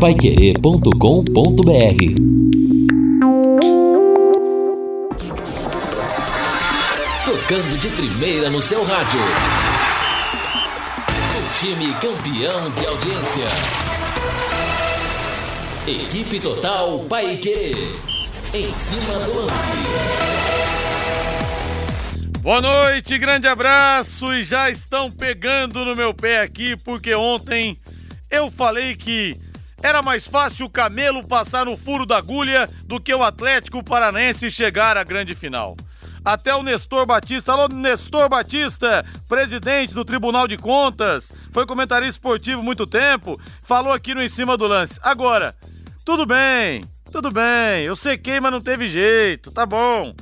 paiquerê.com.br Tocando de primeira no seu rádio. O time campeão de audiência. Equipe Total Paiquerê. Em cima do lance. Boa noite, grande abraço e já estão pegando no meu pé aqui porque ontem eu falei que era mais fácil o Camelo passar no furo da agulha do que o Atlético Paranaense chegar à grande final. Até o Nestor Batista, alô Nestor Batista, presidente do Tribunal de Contas, foi comentarista esportivo muito tempo, falou aqui no Em Cima do Lance. Agora, tudo bem, tudo bem, eu sequei, mas não teve jeito, tá bom.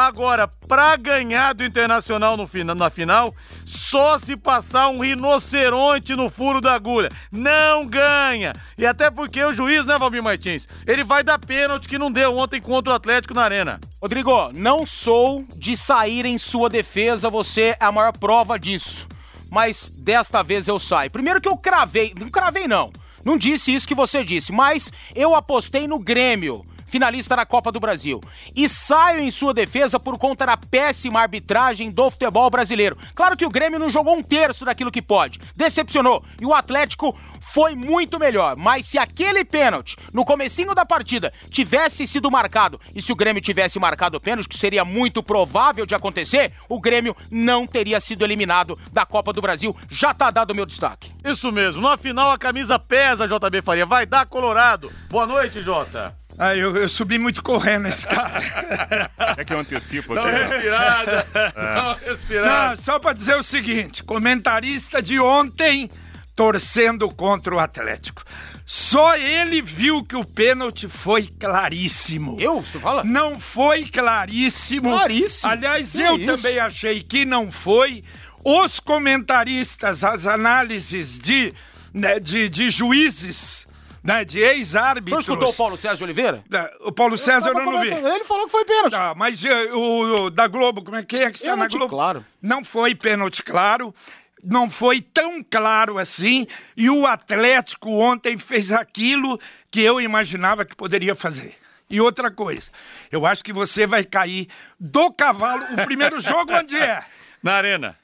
Agora, pra ganhar do Internacional no final, na final, só se passar um rinoceronte no furo da agulha. Não ganha! E até porque o juiz, né, Valmir Martins? Ele vai dar pênalti que não deu ontem contra o Atlético na Arena. Rodrigo, não sou de sair em sua defesa, você é a maior prova disso. Mas desta vez eu saio. Primeiro que eu cravei, não cravei não. Não disse isso que você disse, mas eu apostei no Grêmio finalista da Copa do Brasil. E saio em sua defesa por conta da péssima arbitragem do futebol brasileiro. Claro que o Grêmio não jogou um terço daquilo que pode. Decepcionou. E o Atlético foi muito melhor, mas se aquele pênalti no comecinho da partida tivesse sido marcado e se o Grêmio tivesse marcado o pênalti, que seria muito provável de acontecer, o Grêmio não teria sido eliminado da Copa do Brasil. Já tá dado o meu destaque. Isso mesmo, na final a camisa pesa, JB Faria, vai dar Colorado. Boa noite, Jota. Ah, eu, eu, subi muito correndo esse cara. É que eu antecipo Dá uma respirada. Dá uma respirada. Não, só pra dizer o seguinte: comentarista de ontem torcendo contra o Atlético. Só ele viu que o pênalti foi claríssimo. Eu? Você fala? Não foi claríssimo. Claríssimo. Aliás, Que eu isso? também achei que não foi. Os comentaristas, as análises de, né, de, de juízes, né, de Você ex-árbitros. escutou o Paulo César de Oliveira? Da- O Paulo César eu não vi. Ele falou que foi pênalti. Tá, mas eh, o, o da Globo, como é que é que está na Pênalti Globo? claro. Não foi pênalti claro, não foi tão claro assim, e o Atlético ontem fez aquilo que eu imaginava que poderia fazer. E outra coisa, eu acho que você vai cair do cavalo. O primeiro jogo onde é? Na Arena.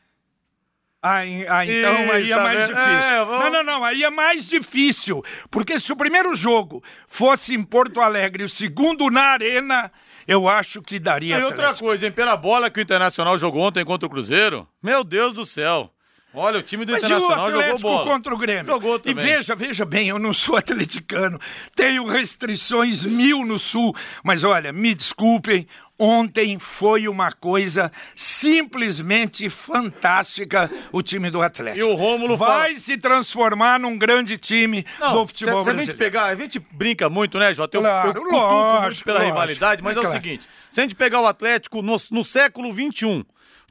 Ah, ah, então Ih, aí é tá mais vendo? difícil. É, vamos- Não, não, não, aí é mais difícil. Porque se o primeiro jogo fosse em Porto Alegre e o segundo na Arena, eu acho que daria E outra Atlético. coisa, hein? Pela bola que o Internacional jogou ontem contra o Cruzeiro, meu Deus do céu. Olha, o time do Mas e Internacional jogou bola. contra o Grêmio? Jogou E também. veja, veja bem, eu não sou atleticano, tenho restrições mil no Sul, mas olha, me desculpem, ontem foi uma coisa simplesmente fantástica o time do Atlético. E o Rômulo vai fala- se transformar num grande time Não, do se, futebol se a gente brasileiro. pegar, a gente brinca muito, né, Jota? Eu, Claro, eu cutuco muito lógico, pela lógico. rivalidade, mas É é, o claro. seguinte: se a gente pegar o Atlético no, no século XXI, o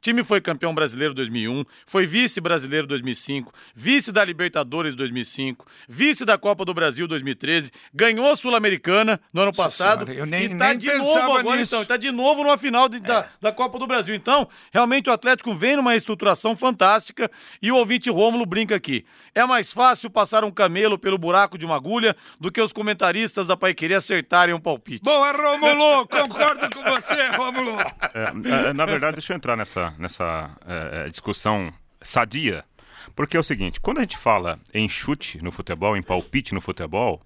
time foi campeão brasileiro 2001, foi vice-brasileiro 2005, vice da Libertadores 2005, vice da Copa do Brasil 2013, ganhou a Sul-Americana no ano passado Senhora, eu nem- e tá nem de novo agora, nisso. então. Tá de novo numa final de- É. da, da Copa do Brasil. Então, realmente o Atlético vem numa estruturação fantástica e o ouvinte Rômulo brinca aqui. É mais fácil passar um camelo pelo buraco de uma agulha do que os comentaristas da Paiqueria acertarem um palpite. Boa, Romulo, concordo com você, Romulo. É, é, na verdade, deixa eu entrar nessa, nessa é, discussão sadia. Porque é o seguinte, quando a gente fala em chute no futebol, em palpite no futebol,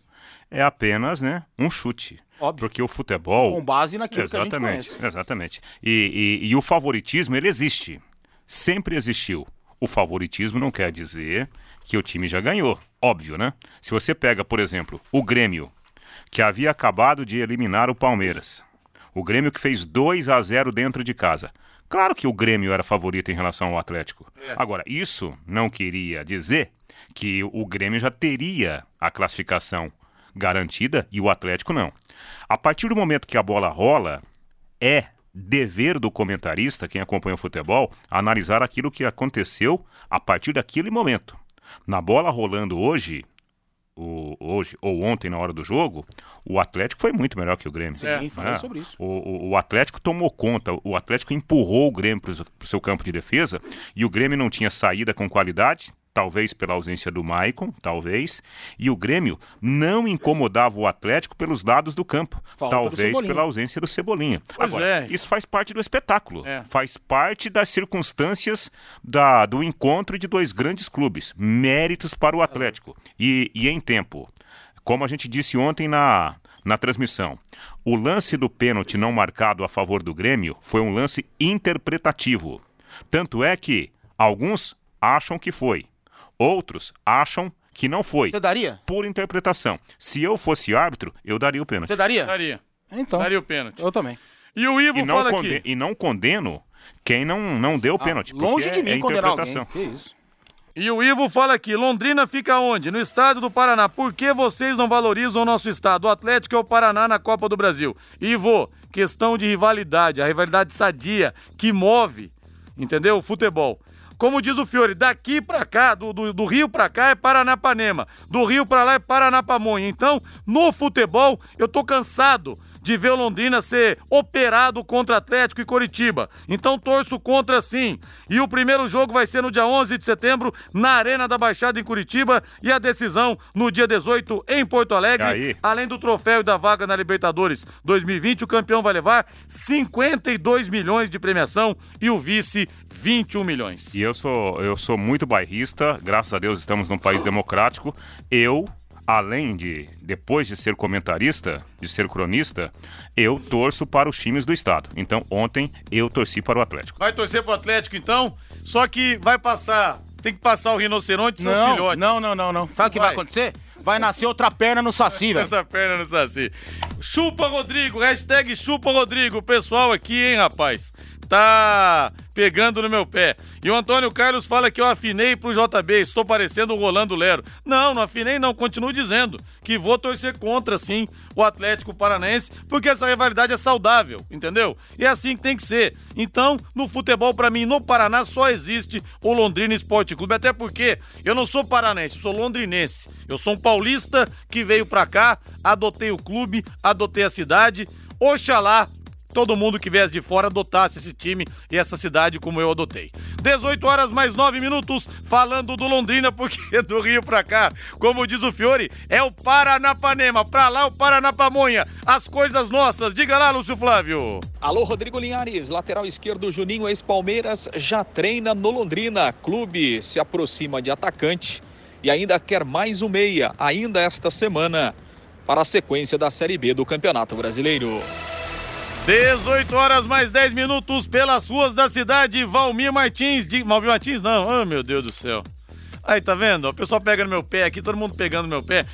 é apenas né, um chute. Óbvio. Porque o futebol... Com base naquilo que a gente exatamente, conhece. Exatamente. E, e- e o favoritismo, ele existe. Sempre existiu. O favoritismo não quer dizer que o time já ganhou. Óbvio, né? Se você pega, por exemplo, o Grêmio, que havia acabado de eliminar o Palmeiras. O Grêmio que fez 2 a 0 dentro de casa. Claro que o Grêmio era favorito em relação ao Atlético. Agora, isso não queria dizer que o Grêmio já teria a classificação garantida e o Atlético não. A partir do momento que a bola rola, é dever do comentarista, quem acompanha o futebol, analisar aquilo que aconteceu a partir daquele momento. Na bola rolando hoje, hoje ou ontem na hora do jogo, o Atlético foi muito melhor que o Grêmio. Sim, falei né? sobre isso. O, o- o Atlético tomou conta, o Atlético empurrou o Grêmio para o seu campo de defesa e o Grêmio não tinha saída com qualidade, talvez pela ausência do Maicon, talvez, e o Grêmio não incomodava o Atlético pelos lados do campo, Falta do talvez Cebolinha. pela ausência do Cebolinha. Pois Agora, é. isso faz parte do espetáculo, É. faz parte das circunstâncias da, do encontro de dois grandes clubes, méritos para o Atlético. E, e em tempo, como a gente disse ontem na, na transmissão, o lance do pênalti não marcado a favor do Grêmio foi um lance interpretativo. Tanto é que alguns acham que foi, outros acham que não foi. Você daria? Por interpretação. Se eu fosse árbitro, eu daria o pênalti. Você daria? Daria. Então. Daria o pênalti. Eu também. E o Ivo E não, fala aqui. e não condeno quem não, não deu o pênalti. porque Ah, Longe de é mim condenar alguém. interpretação. Que isso. E o Ivo fala aqui, Londrina fica onde? No estado do Paraná. Por que vocês não valorizam o nosso estado? O Atlético é o Paraná na Copa do Brasil. Ivo, questão de rivalidade, a rivalidade sadia que move, entendeu? O futebol. Como diz o Fiore, daqui pra cá, do, do, do Rio pra cá é Paranapanema, do Rio pra lá é Paranapamonha. Então, no futebol, eu tô cansado de ver o Londrina ser operado contra Atlético e Coritiba. Então, torço contra sim. E o primeiro jogo vai ser no dia 11 de setembro, na Arena da Baixada em Curitiba, e a decisão no dia 18 em Porto Alegre. Aí. Além do troféu e da vaga na Libertadores 2020, o campeão vai levar 52 milhões de premiação e o vice 21 milhões. E eu sou, eu sou muito bairrista, graças a Deus estamos num país democrático. Eu, além de, depois de ser comentarista, de ser cronista, eu torço para os times do estado. Então, ontem eu torci para o Atlético. Vai torcer pro Atlético então, só que vai passar, tem que passar o rinoceronte e seus Não, filhotes. não, não, não, não. Sabe o que vai acontecer? Vai nascer outra perna no Saci, velho. Essa perna no Saci. Chupa Rodrigo, hashtag chupa Rodrigo. O pessoal aqui, hein, rapaz? Tá pegando no meu pé. E o Antônio Carlos fala que eu afinei pro JB, estou parecendo o Rolando Lero. Não, não afinei não, continuo dizendo que vou torcer contra, sim, o Atlético Paranaense, porque essa rivalidade é saudável, entendeu? E é assim que tem que ser. Então, no futebol, pra mim, no Paraná, só existe o Londrina Esporte Clube, até porque eu não sou paranaense, eu sou londrinense. Eu sou um paulista que veio pra cá, adotei o clube, adotei a cidade. Oxalá todo mundo que viesse de fora adotasse esse time e essa cidade como eu adotei. 18 horas mais 9 minutos, falando do Londrina, porque do Rio pra cá, como diz o Fiore, é o Paranapanema, pra lá o Paranapamonha, as coisas nossas. Diga lá, Lúcio Flávio. Alô, Rodrigo Linhares, lateral esquerdo Juninho, ex-Palmeiras, já treina no Londrina. Clube se aproxima de atacante e ainda quer mais um meia, ainda esta semana, para a sequência da Série B do Campeonato Brasileiro. 18 horas mais 10 minutos pelas ruas da cidade. Valmir Martins. De... Valmir Martins, não. Oh, meu Deus do céu. Aí, tá vendo? O pessoal pega no meu pé aqui, todo mundo pegando no meu pé.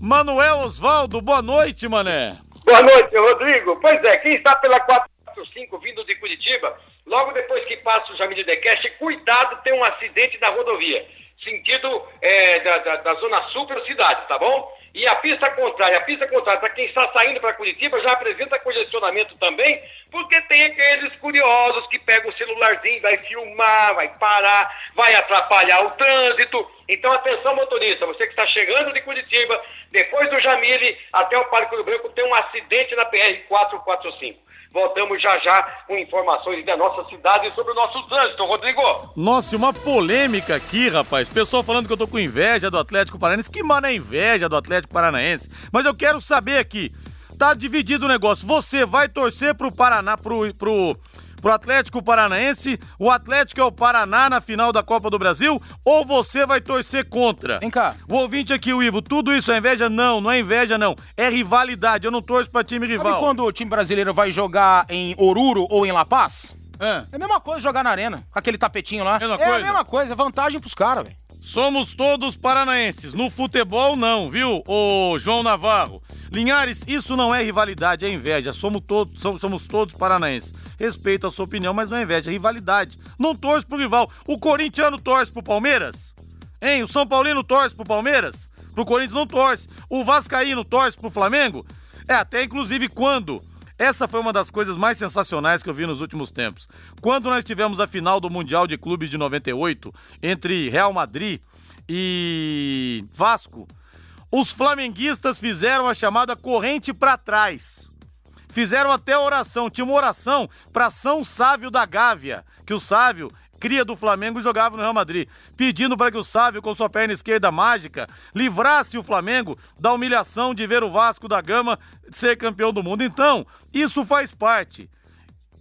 Manuel Osvaldo, boa noite, mané. Boa noite, Rodrigo. Pois é, quem está pela 445 vindo de Curitiba, logo depois que passa o Jamil de Cash, cuidado, tem um acidente na rodovia, sentido é, da, da, da Zona Sul para a cidade, tá bom? E a pista contrária, a pista contrária, para quem está saindo para Curitiba, já apresenta congestionamento também, porque tem aqueles curiosos que pegam o celularzinho, vai filmar, vai parar, vai atrapalhar o trânsito. Então, atenção, motorista, você que está chegando de Curitiba, depois do Jamile até o Parque do Branco, tem um acidente na PR-445. Voltamos já já com informações da nossa cidade e sobre o nosso trânsito, Rodrigo. Nossa, uma polêmica aqui, rapaz. Pessoal falando que eu tô com inveja do Atlético Paranaense. Que mano é inveja do Atlético Paranaense? Mas eu quero saber aqui. Tá dividido o negócio. Você vai torcer pro Paraná, pro, pro, pro Atlético Paranaense? O Atlético é o Paraná na final da Copa do Brasil? Ou você vai torcer contra? Vem cá. O ouvinte aqui, o Ivo, tudo isso é inveja? Não, não é inveja, não. É rivalidade. Eu não torço pra time Sabe rival. quando o time brasileiro vai jogar em Oruro ou em La Paz? É. É a mesma coisa jogar na arena, com aquele tapetinho lá. Mesma é coisa? a mesma coisa, vantagem pros caras, velho. Somos todos paranaenses. No futebol, não, viu, ô João Navarro? Linhares, isso não é rivalidade, é inveja. Somos todos, somos, todos paranaenses. Respeito a sua opinião, mas não é inveja, é rivalidade. Não torce pro rival. O corintiano torce pro Palmeiras? Hein? O São Paulino torce pro Palmeiras? Pro Corinthians não torce. O Vascaíno torce pro Flamengo? É, até inclusive quando essa foi uma das coisas mais sensacionais que eu vi nos últimos tempos. Quando nós tivemos a final do Mundial de Clubes de 98 entre Real Madrid e Vasco, os flamenguistas fizeram a chamada corrente pra trás. Fizeram até oração, tinha uma oração para São Sávio da Gávea, que o Sávio cria do Flamengo, jogava no Real Madrid, pedindo para que o Sávio, com sua perna esquerda mágica, livrasse o Flamengo da humilhação de ver o Vasco da Gama ser campeão do mundo. Então, isso faz parte.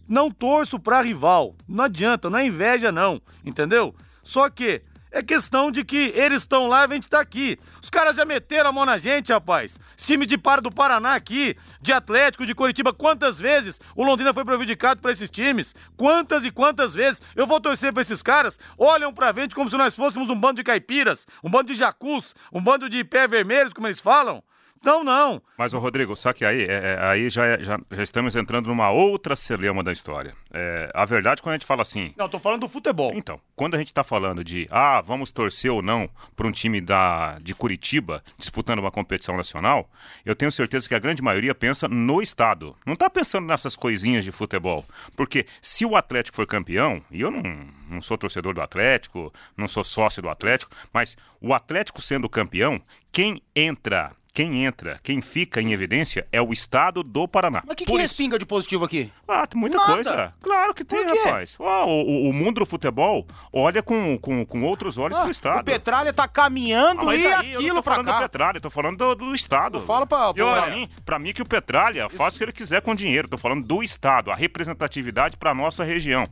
Não torço para rival. Não adianta, não é inveja, não. Entendeu? Só que é questão de que eles estão lá e a gente tá aqui. Os caras já meteram a mão na gente, rapaz. Esse time de par do Paraná aqui, de Atlético, de Curitiba, quantas vezes o Londrina foi prejudicado por esses times? Quantas e quantas vezes eu vou torcer pra esses caras? Olham pra gente como se nós fôssemos um bando de caipiras, um bando de jacus, um bando de pé vermelhos, como eles falam. Então, não. Mas, o Rodrigo, só que aí, é, é, aí já, é, já, já, estamos entrando numa outra celema da história. É, a verdade, quando a gente fala assim. Não, tô falando do futebol. Então, quando a gente tá falando de, ah, vamos torcer ou não para um time da, de Curitiba disputando uma competição nacional, eu tenho certeza que a grande maioria pensa no Estado. Não tá pensando nessas coisinhas de futebol. Porque se o Atlético for campeão, e eu não, não sou torcedor do Atlético, não sou sócio do Atlético, mas o Atlético sendo campeão, quem entra quem entra, quem fica em evidência é o estado do Paraná. Mas o que, que respinga de positivo aqui? Ah, tem muita Nada. coisa. Claro que tem, rapaz. Oh, o, o, mundo do futebol olha com, com, com outros olhos ah, pro estado. O Petralha tá caminhando ah, e aí, aquilo eu não tô falando do Petralha, tô falando do, do estado. Fala pra, pra, pra mim, pra mim que o Petralha Isso. faz o que ele quiser com dinheiro. Tô falando do estado, a representatividade pra nossa região.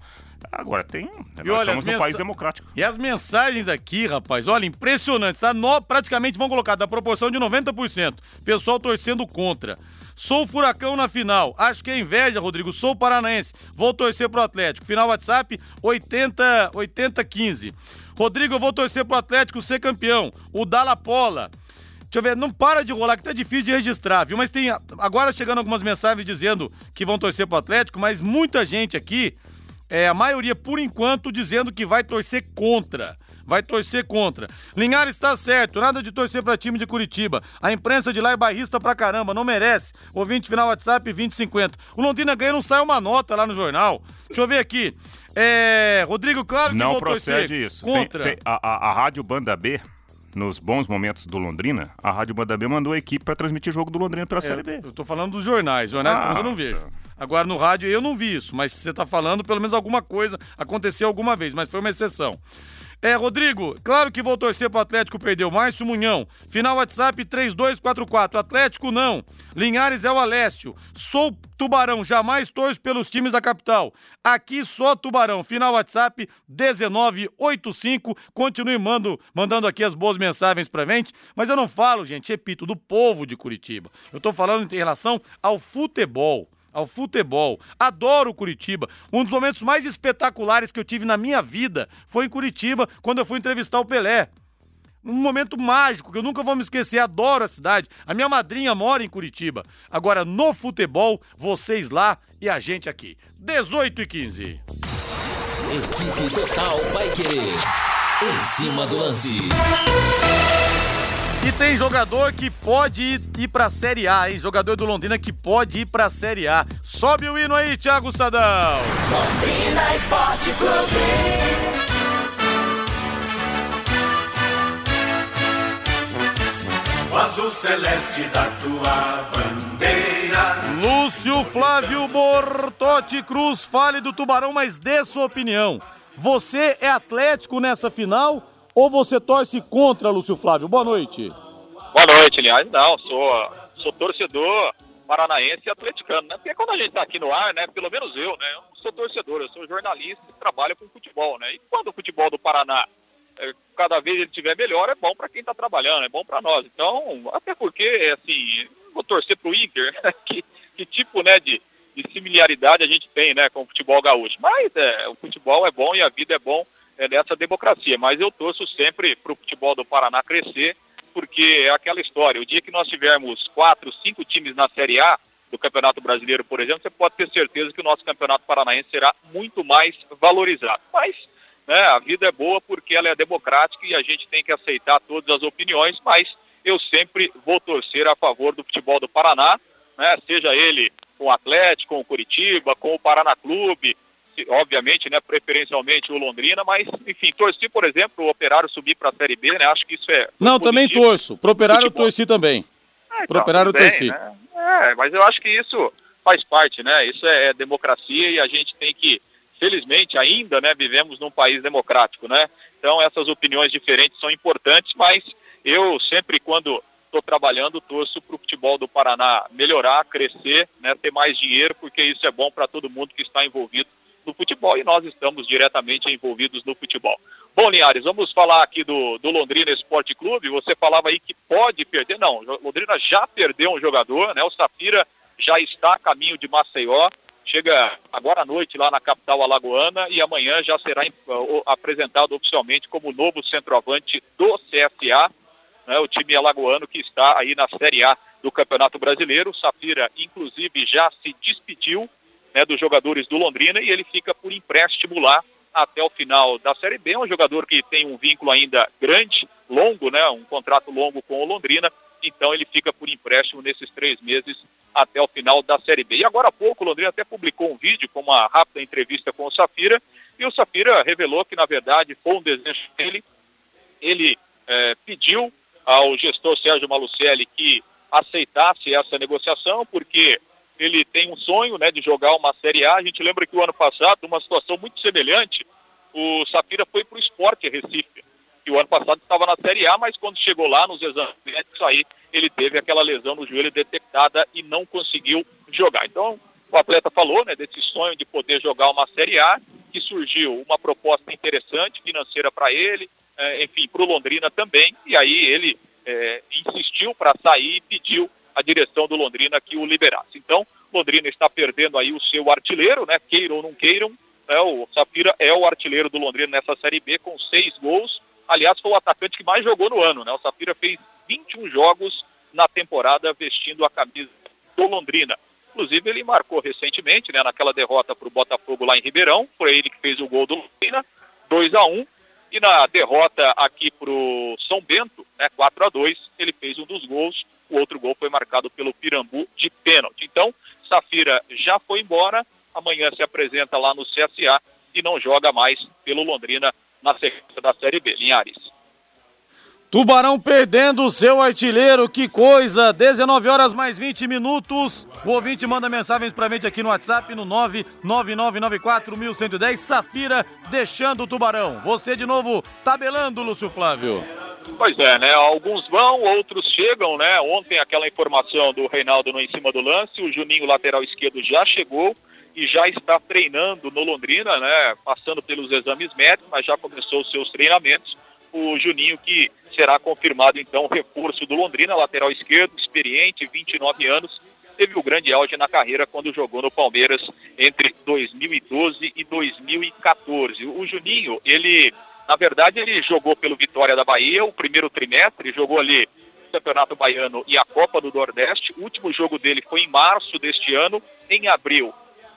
Agora tem. E nós olha, estamos num país democrático. E as mensagens aqui, rapaz, olha, impressionante. Tá? No, praticamente vão colocar da proporção de 90%. Pessoal torcendo contra. Sou furacão na final. Acho que é inveja, Rodrigo. Sou paranaense. Vou torcer pro Atlético. Final WhatsApp 80 80 15. Rodrigo, eu vou torcer pro Atlético ser campeão. O Dalapola. Deixa eu ver, não para de rolar, que tá difícil de registrar, viu? Mas tem agora chegando algumas mensagens dizendo que vão torcer pro Atlético, mas muita gente aqui é, a maioria, por enquanto, dizendo que vai torcer contra. Vai torcer contra. Linhares está certo, nada de torcer para time de Curitiba. A imprensa de lá é bairrista pra caramba, não merece. Ouvinte final WhatsApp 2050. O Londrina ganha não sai uma nota lá no jornal. Deixa eu ver aqui. É, Rodrigo, claro que não procede isso. Contra. Tem, tem, a, a, a Rádio Banda B nos bons momentos do Londrina, a Rádio Banda B mandou a equipe para transmitir jogo do Londrina pela é, Série B. Eu tô falando dos jornais, jornais ah, eu não vejo. Tá. Agora no rádio eu não vi isso, mas você tá falando, pelo menos alguma coisa aconteceu alguma vez, mas foi uma exceção. É, Rodrigo, claro que vou torcer pro Atlético perder. Márcio Munhão. Final WhatsApp 3244. Atlético não. Linhares é o Alessio. Sou Tubarão, jamais torço pelos times da capital. Aqui só Tubarão. Final WhatsApp 1985. Continue mando, mandando aqui as boas mensagens pra gente. Mas eu não falo, gente, repito, do povo de Curitiba. Eu tô falando em relação ao futebol ao futebol. Adoro Curitiba. Um dos momentos mais espetaculares que eu tive na minha vida foi em Curitiba, quando eu fui entrevistar o Pelé. Um momento mágico que eu nunca vou me esquecer. Adoro a cidade. A minha madrinha mora em Curitiba. Agora, no futebol, vocês lá e a gente aqui. 18 e 15. Equipe Total vai querer. Em cima do lance. E tem jogador que pode ir, ir pra Série A, hein? Jogador do Londrina que pode ir pra Série A. Sobe o hino aí, Thiago Sadão. Londrina Esporte Clube. O azul celeste da tua bandeira. Lúcio Flávio Bortotti Cruz, fale do Tubarão, mas dê sua opinião. Você é Atlético nessa final ou você torce contra, Lúcio Flávio? Boa noite. Boa noite, aliás, não, sou, sou torcedor paranaense e atleticano, né? Porque quando a gente está aqui no ar, né, pelo menos eu, né, eu não sou torcedor, eu sou jornalista e trabalho com futebol, né? E quando o futebol do Paraná, é, cada vez ele estiver melhor, é bom para quem está trabalhando, é bom para nós. Então, até porque, assim, vou torcer pro Inter, que, que tipo, né, de, de similaridade a gente tem, né, com o futebol gaúcho. Mas é, o futebol é bom e a vida é bom é, dessa democracia. Mas eu torço sempre para o futebol do Paraná crescer, porque é aquela história. O dia que nós tivermos quatro, cinco times na Série A do Campeonato Brasileiro, por exemplo, você pode ter certeza que o nosso Campeonato Paranaense será muito mais valorizado. Mas né, a vida é boa porque ela é democrática e a gente tem que aceitar todas as opiniões, mas eu sempre vou torcer a favor do futebol do Paraná, né, seja ele com o Atlético, com o Curitiba, com o Paraná Clube, obviamente, né, preferencialmente o Londrina, mas, enfim, torci, por exemplo, o Operário subir para a Série B, né, acho que isso é... Não, também torço, pro Operário eu torci também. É, pro Operário eu torci. Né? É, mas eu acho que isso faz parte, né, isso é, é democracia e a gente tem que felizmente ainda, né, vivemos num país democrático, né? Então essas opiniões diferentes são importantes, mas eu sempre quando estou trabalhando torço para o futebol do Paraná melhorar, crescer, né, ter mais dinheiro, porque isso é bom para todo mundo que está envolvido no futebol e nós estamos diretamente envolvidos no futebol. Bom, Linhares, vamos falar aqui do, do Londrina Esporte Clube. Você falava aí que pode perder. Não, Londrina já perdeu um jogador, né? O Safira já está a caminho de Maceió. Chega agora à noite lá na capital alagoana e amanhã já será apresentado oficialmente como novo centroavante do CSA, né, o time alagoano que está aí na Série A do Campeonato Brasileiro. O Safira, inclusive, já se despediu né, dos jogadores do Londrina e ele fica por empréstimo lá até o final da Série B. É um jogador que tem um vínculo ainda grande, longo, né, um contrato longo com o Londrina, então ele fica por empréstimo nesses três meses até o final da Série B. E agora há pouco o Londrina até publicou um vídeo com uma rápida entrevista com o Safira, e o Safira revelou que, na verdade, foi um desejo dele. Ele é, pediu ao gestor Sérgio Malucelli que aceitasse essa negociação, porque ele tem um sonho né, de jogar uma Série A. A gente lembra que o ano passado, uma situação muito semelhante, o Safira foi para o esporte Recife. E o ano passado estava na Série A, mas quando chegou lá nos exames médicos, aí ele teve aquela lesão no joelho detectada e não conseguiu jogar. Então, o atleta falou né, desse sonho de poder jogar uma Série A, que surgiu uma proposta interessante financeira para ele, é, enfim, para o Londrina também, e aí ele é, insistiu para sair e pediu a direção do Londrina que o liberasse. Então, Londrina está perdendo aí o seu artilheiro, né? Queiram ou não queiram, né? o Safira é o artilheiro do Londrina nessa Série B com seis gols. Aliás, foi o atacante que mais jogou no ano, né? O Safira fez 21 jogos na temporada vestindo a camisa do Londrina. Inclusive, ele marcou recentemente, né, naquela derrota para o Botafogo lá em Ribeirão. Foi ele que fez o gol do Londrina, 2 a 1 E na derrota aqui para o São Bento, né, 4 a 2 ele fez um dos gols o outro gol foi marcado pelo Pirambu de pênalti. Então, Safira já foi embora, amanhã se apresenta lá no CSA e não joga mais pelo Londrina na sequência da Série B. Linhares. Tubarão perdendo o seu artilheiro, que coisa! 19 horas mais 20 minutos. O ouvinte manda mensagens pra gente aqui no WhatsApp no 999941110. Safira deixando o Tubarão. Você de novo tabelando, Lúcio Flávio. Pois é, né? Alguns vão, outros chegam, né? Ontem aquela informação do Reinaldo no em cima do lance, o Juninho lateral esquerdo já chegou e já está treinando no Londrina, né? Passando pelos exames médicos, mas já começou os seus treinamentos. O Juninho que será confirmado então reforço do Londrina, lateral esquerdo, experiente, 29 anos, teve o grande auge na carreira quando jogou no Palmeiras entre 2012 e 2014. O Juninho, ele na verdade, ele jogou pelo Vitória da Bahia o primeiro trimestre, jogou ali o Campeonato Baiano e a Copa do Nordeste. O último jogo dele foi em março deste ano, em abril.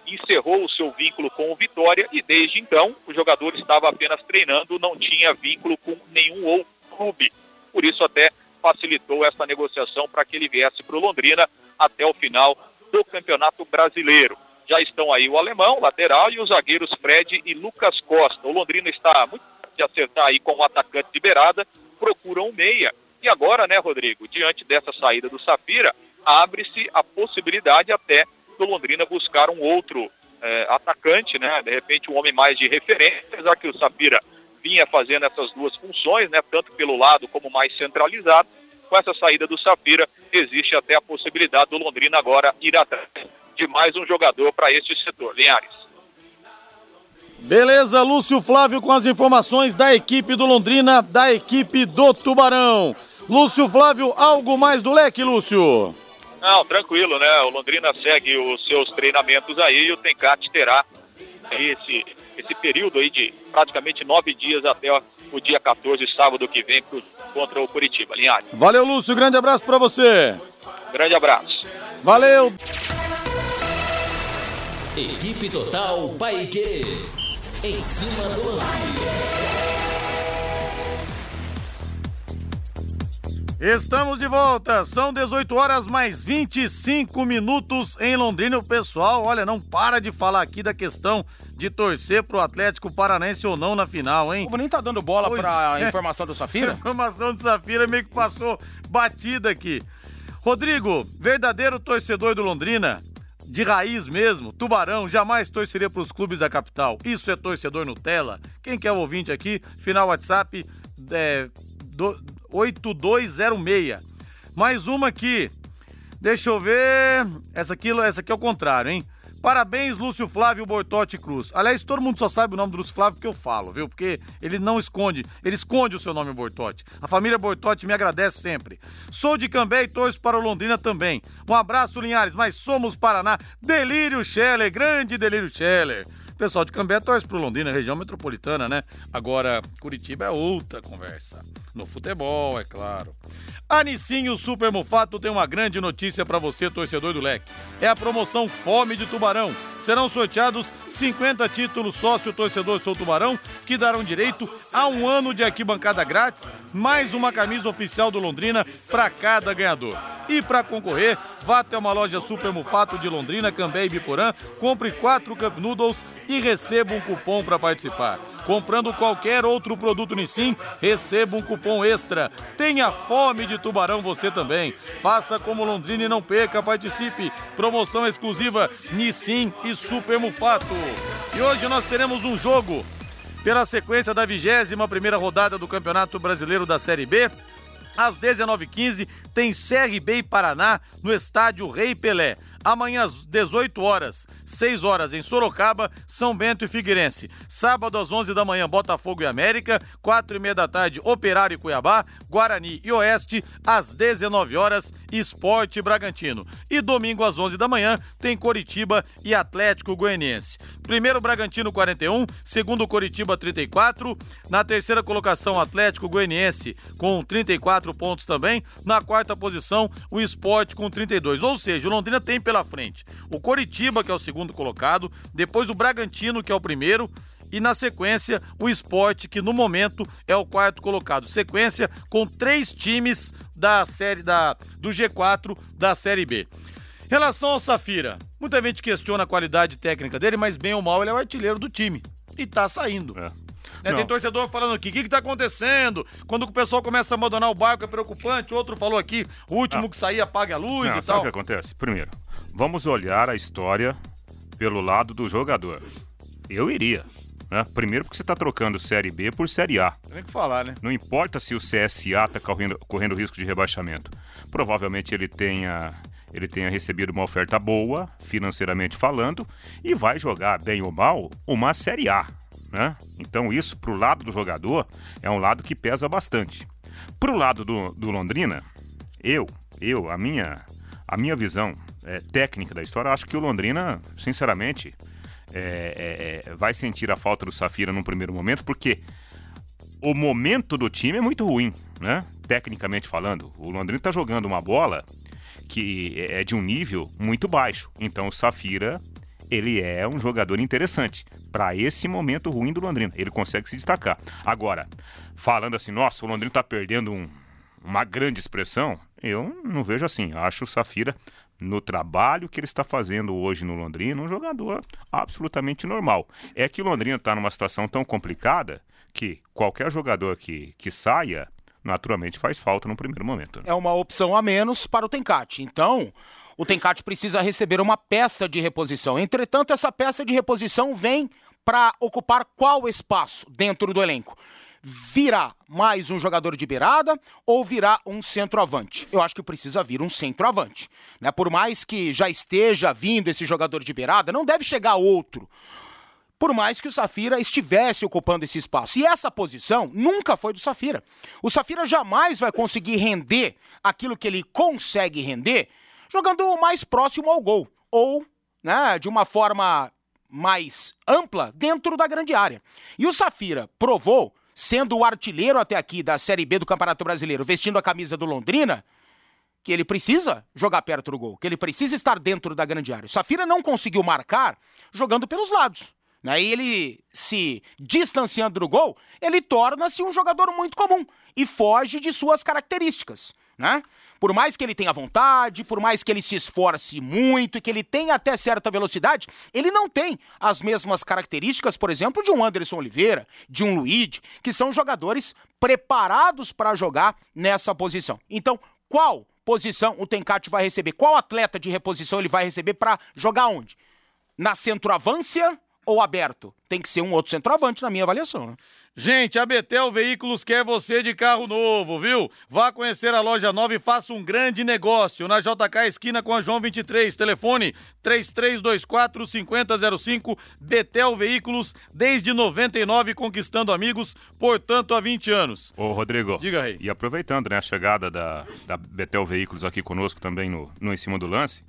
Encerrou o seu vínculo com o Vitória e desde então o jogador estava apenas treinando, não tinha vínculo com nenhum outro clube. Por isso até facilitou essa negociação para que ele viesse para o Londrina até o final do Campeonato Brasileiro. Já estão aí o alemão, lateral, e os zagueiros Fred e Lucas Costa. O Londrina está muito de acertar aí com o atacante de beirada, procuram um meia. E agora, né, Rodrigo, diante dessa saída do Safira, abre-se a possibilidade até do Londrina buscar um outro é, atacante, né, de repente um homem mais de referência, já que o Safira vinha fazendo essas duas funções, né, tanto pelo lado como mais centralizado. Com essa saída do Safira, existe até a possibilidade do Londrina agora ir atrás de mais um jogador para este setor. Linhares. Beleza, Lúcio Flávio com as informações da equipe do Londrina, da equipe do Tubarão. Lúcio Flávio, algo mais do leque, Lúcio? Não, tranquilo, né? O Londrina segue os seus treinamentos aí e o Tencate terá esse, esse período aí de praticamente nove dias até o dia 14, sábado que vem, contra o Curitiba. Linhares. Valeu, Lúcio. Grande abraço para você. Grande abraço. Valeu. Equipe Total Paique. Em cima do lance. Estamos de volta, são 18 horas mais 25 minutos em Londrina. O pessoal, olha, não para de falar aqui da questão de torcer pro Atlético Paranaense ou não na final, hein? O nem tá dando bola pois pra é. informação do Safira? A informação do Safira meio que passou batida aqui. Rodrigo, verdadeiro torcedor do Londrina, de raiz mesmo, Tubarão, jamais torceria para os clubes da capital. Isso é torcedor Nutella. Quem quer o ouvinte aqui, final WhatsApp é, do, 8206. Mais uma aqui. Deixa eu ver. Essa aqui, essa aqui é o contrário, hein? Parabéns, Lúcio Flávio Bortotti Cruz. Aliás, todo mundo só sabe o nome do Lúcio Flávio porque eu falo, viu? Porque ele não esconde, ele esconde o seu nome Bortotti. A família Bortotti me agradece sempre. Sou de Cambé e torço para o Londrina também. Um abraço, Linhares, mas somos Paraná. Delírio Scheller, grande Delírio Scheller. Pessoal de Cambé torce pro Londrina, região metropolitana, né? Agora, Curitiba é outra conversa. No futebol, é claro. A Nissinho Super Mufato tem uma grande notícia para você, torcedor do Leque. É a promoção Fome de Tubarão. Serão sorteados 50 títulos sócio torcedor Sou Tubarão, que darão direito a um ano de arquibancada grátis, mais uma camisa oficial do Londrina para cada ganhador. E para concorrer, vá até uma loja Super Mufato de Londrina, Cambé e Biporã, compre quatro Cup Noodles e receba um cupom para participar. Comprando qualquer outro produto Nissin, receba um cupom extra. Tenha fome de tubarão você também. Faça como Londrina e não perca, participe. Promoção exclusiva Nissin e Super Mufato. E hoje nós teremos um jogo pela sequência da 21 primeira rodada do Campeonato Brasileiro da Série B. Às 19h15 tem CRB e Paraná no estádio Rei Pelé. Amanhã às 18 horas, 6 horas em Sorocaba, São Bento e Figueirense. Sábado às 11 da manhã, Botafogo e América. 4 e meia da tarde, Operário e Cuiabá. Guarani e Oeste. Às 19 horas, Esporte Bragantino. E domingo às 11 da manhã, tem Coritiba e Atlético Goianiense. Primeiro Bragantino 41, segundo Coritiba 34. Na terceira colocação, Atlético Goianiense com 34 pontos também. Na quarta posição, o Esporte com 32. Ou seja, o Londrina tem pela frente o Coritiba, que é o segundo colocado, depois o Bragantino, que é o primeiro, e na sequência o Esporte, que no momento é o quarto colocado. Sequência com três times da série da, do G4 da Série B. Em relação ao Safira, muita gente questiona a qualidade técnica dele, mas bem ou mal ele é o artilheiro do time. E tá saindo. É. Né? Tem torcedor falando aqui, o que, que tá acontecendo? Quando o pessoal começa a abandonar o barco é preocupante. Outro falou aqui, o último ah. que sair apaga a luz Não, e sabe tal. o que acontece? Primeiro, vamos olhar a história pelo lado do jogador. Eu iria. Né? Primeiro porque você está trocando Série B por Série A. Tem que falar, né? Não importa se o CSA está correndo, correndo risco de rebaixamento. Provavelmente ele tenha, ele tenha recebido uma oferta boa, financeiramente falando, e vai jogar, bem ou mal, uma Série A. Né? Então isso, pro lado do jogador, é um lado que pesa bastante. Pro lado do, do Londrina, eu, eu, a minha, a minha visão é, técnica da história, acho que o Londrina, sinceramente, é, é, vai sentir a falta do Safira num primeiro momento, porque o momento do time é muito ruim, né? Tecnicamente falando. O Londrina está jogando uma bola que é de um nível muito baixo. Então o Safira ele é um jogador interessante para esse momento ruim do Londrina. Ele consegue se destacar. Agora, falando assim, nossa, o Londrina está perdendo um, uma grande expressão, eu não vejo assim. Acho o Safira no trabalho que ele está fazendo hoje no Londrina, um jogador absolutamente normal. É que o Londrina está numa situação tão complicada que qualquer jogador que, que saia, naturalmente faz falta no primeiro momento. Né? É uma opção a menos para o Tencate. Então, o Tencate precisa receber uma peça de reposição. Entretanto, essa peça de reposição vem para ocupar qual espaço dentro do elenco? Virá mais um jogador de beirada ou virá um centroavante? Eu acho que precisa vir um centroavante. Né? Por mais que já esteja vindo esse jogador de beirada, não deve chegar outro. Por mais que o Safira estivesse ocupando esse espaço. E essa posição nunca foi do Safira. O Safira jamais vai conseguir render aquilo que ele consegue render jogando mais próximo ao gol. Ou né, de uma forma mais ampla dentro da grande área. E o Safira provou sendo o artilheiro até aqui da Série B do Campeonato Brasileiro, vestindo a camisa do Londrina, que ele precisa jogar perto do gol, que ele precisa estar dentro da grande área. O Safira não conseguiu marcar jogando pelos lados. Né? E ele se distanciando do gol, ele torna-se um jogador muito comum e foge de suas características. Né? Por mais que ele tenha vontade, por mais que ele se esforce muito e que ele tenha até certa velocidade, ele não tem as mesmas características, por exemplo, de um Anderson Oliveira, de um Luigi, que são jogadores preparados para jogar nessa posição. Então, qual posição o Tencate vai receber? Qual atleta de reposição ele vai receber para jogar onde? Na centroavância ou aberto? Tem que ser um outro centroavante na minha avaliação, né? Gente, a Betel Veículos quer você de carro novo, viu? Vá conhecer a loja nova e faça um grande negócio na JK esquina com a João 23. Telefone 3324 5005. Betel Veículos desde 99 conquistando amigos, portanto há 20 anos. Ô, Rodrigo. Diga aí. E aproveitando, né, a chegada da, da Betel Veículos aqui conosco também no, no Em Cima do Lance.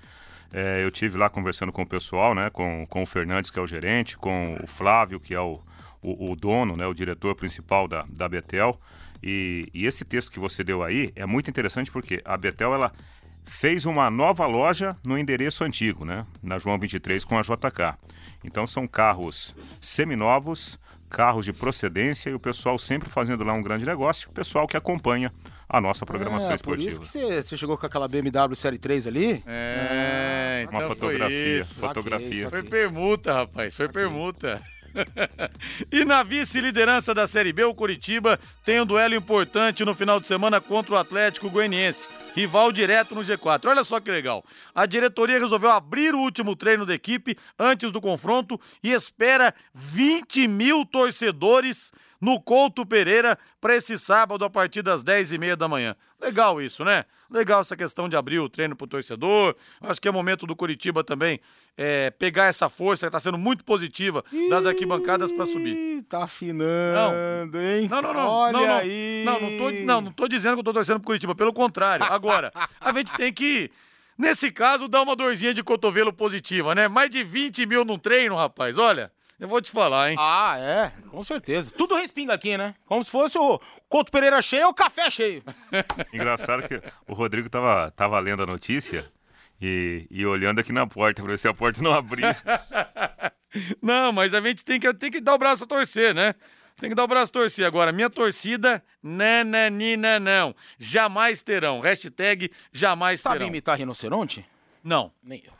É, eu tive lá conversando com o pessoal, né, com, com o Fernandes, que é o gerente, com o Flávio, que é o, o, o dono, né, o diretor principal da, da Betel. E, e, esse texto que você deu aí é muito interessante porque a Betel ela fez uma nova loja no endereço antigo, né, na João 23 com a JK. Então são carros seminovos, carros de procedência e o pessoal sempre fazendo lá um grande negócio. O pessoal que acompanha a nossa programação é, esportiva. Por isso que você chegou com aquela BMW Série 3 ali? É, uma então fotografia, foi, fotografia. foi permuta, rapaz, foi permuta. e na vice-liderança da Série B, o Curitiba tem um duelo importante no final de semana contra o Atlético Goianiense, rival direto no G4. Olha só que legal. A diretoria resolveu abrir o último treino da equipe antes do confronto e espera 20 mil torcedores no Couto Pereira para esse sábado a partir das 10h30 da manhã. Legal isso, né? Legal essa questão de abrir o treino para o torcedor. Acho que é momento do Curitiba também é, pegar essa força que está sendo muito positiva das arquibancadas para subir. Tá afinando, não. hein? Não, não, não. Olha não, não, aí. Não, não tô, não, não tô dizendo que eu tô torcendo pro Curitiba, pelo contrário. Agora, a gente tem que, nesse caso, dar uma dorzinha de cotovelo positiva, né? Mais de 20 mil num treino, rapaz, olha. Eu vou te falar, hein? Ah, é, com certeza. Tudo respinga aqui, né? Como se fosse o Couto Pereira cheio ou o café cheio. Engraçado que o Rodrigo tava, tava lendo a notícia e, e olhando aqui na porta pra ver se a porta não abria. não, mas a gente tem que, tem que dar o braço a torcer, né? Tem que dar o braço a torcer. Agora, minha torcida, nananina não. Jamais terão. Hashtag jamais Sabe terão. imitar rinoceronte? Não. Nem eu.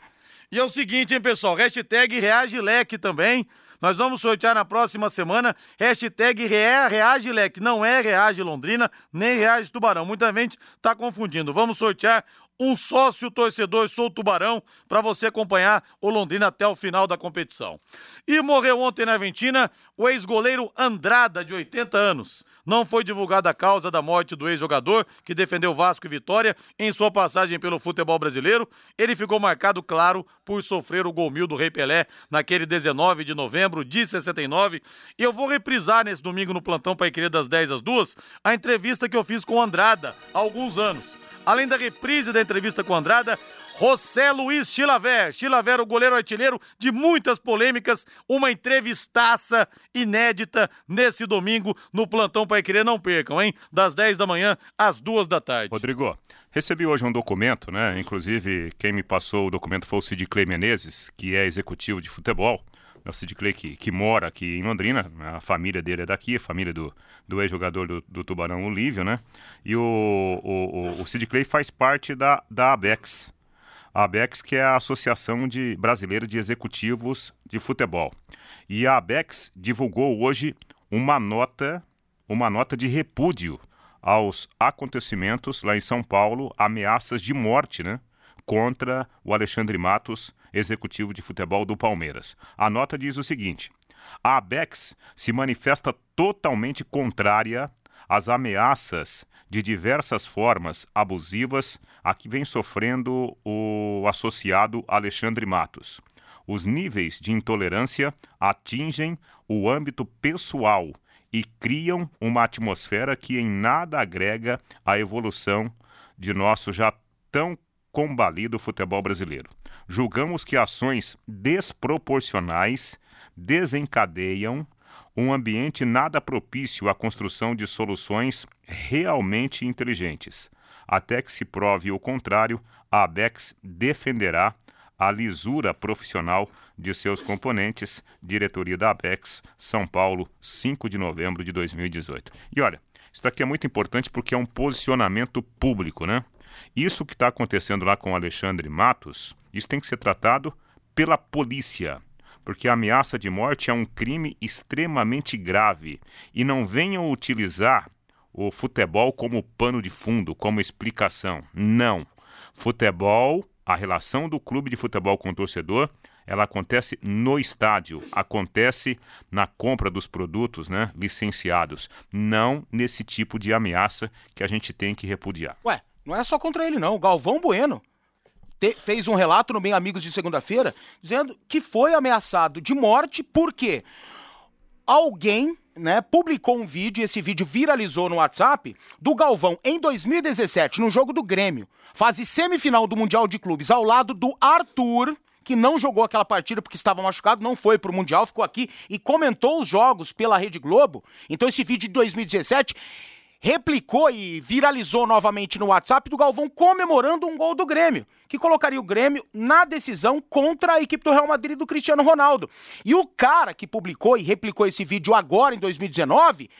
E é o seguinte, hein, pessoal? Hashtag Reage Leque também. Nós vamos sortear na próxima semana. Hashtag Rea, Reage Leque. Não é Reage Londrina, nem Reage Tubarão. Muita gente tá confundindo. Vamos sortear um sócio torcedor Sou Tubarão para você acompanhar o Londrina até o final da competição. E morreu ontem na Argentina o ex-goleiro Andrada, de 80 anos. Não foi divulgada a causa da morte do ex-jogador que defendeu Vasco e Vitória em sua passagem pelo futebol brasileiro. Ele ficou marcado, claro, por sofrer o gol mil do Rei Pelé naquele 19 de novembro de 69. E eu vou reprisar nesse domingo no plantão para querer das 10 às 2 a entrevista que eu fiz com Andrada há alguns anos. Além da reprise da entrevista com Andrada, José Luiz Chilaver. Chilaver, o goleiro artilheiro de muitas polêmicas, uma entrevistaça inédita nesse domingo no Plantão Pai Querer. Não percam, hein? Das 10 da manhã às 2 da tarde. Rodrigo, recebi hoje um documento, né? Inclusive, quem me passou o documento foi o Sid Clay Menezes, que é executivo de futebol. É o Sid Clay que, que mora aqui em Londrina, a família dele é daqui, a família do, do ex-jogador do, do, Tubarão, o Lívio, né? E o, o, o Sid Clay faz parte da, da ABEX. A ABEX, que é a Associação de Brasileira de Executivos de Futebol. E a ABEX divulgou hoje uma nota, uma nota de repúdio aos acontecimentos lá em São Paulo, ameaças de morte, né? Contra o Alexandre Matos, executivo de futebol do Palmeiras. A nota diz o seguinte: a ABEX se manifesta totalmente contrária às ameaças de diversas formas abusivas a que vem sofrendo o associado Alexandre Matos. Os níveis de intolerância atingem o âmbito pessoal e criam uma atmosfera que em nada agrega à evolução de nosso já tão combalido futebol brasileiro. Julgamos que ações desproporcionais desencadeiam um ambiente nada propício à construção de soluções realmente inteligentes. Até que se prove o contrário, a ABEX defenderá a lisura profissional de seus componentes. Diretoria da ABEX, São Paulo, 5 de novembro de 2018. E olha, isso aqui é muito importante porque é um posicionamento público, né? Isso que está acontecendo lá com o Alexandre Matos, isso tem que ser tratado pela polícia, porque a ameaça de morte é um crime extremamente grave e não venham utilizar o futebol como pano de fundo, como explicação. Não. Futebol, a relação do clube de futebol com o torcedor, ela acontece no estádio, acontece na compra dos produtos né, licenciados, não nesse tipo de ameaça que a gente tem que repudiar. Ué, não é só contra ele, não. O Galvão Bueno te, fez um relato no Bem Amigos de segunda-feira dizendo que foi ameaçado de morte porque alguém né, publicou um vídeo, esse vídeo viralizou no WhatsApp, do Galvão em 2017, no jogo do Grêmio, fase semifinal do Mundial de Clubes, ao lado do Arthur, que não jogou aquela partida porque estava machucado, não foi pro Mundial, ficou aqui e comentou os jogos pela Rede Globo. Então esse vídeo de 2017 replicou e viralizou novamente no WhatsApp do Galvão comemorando um gol do Grêmio, que colocaria o Grêmio na decisão contra a equipe do Real Madrid do Cristiano Ronaldo. E o cara que publicou e replicou esse vídeo agora em 2019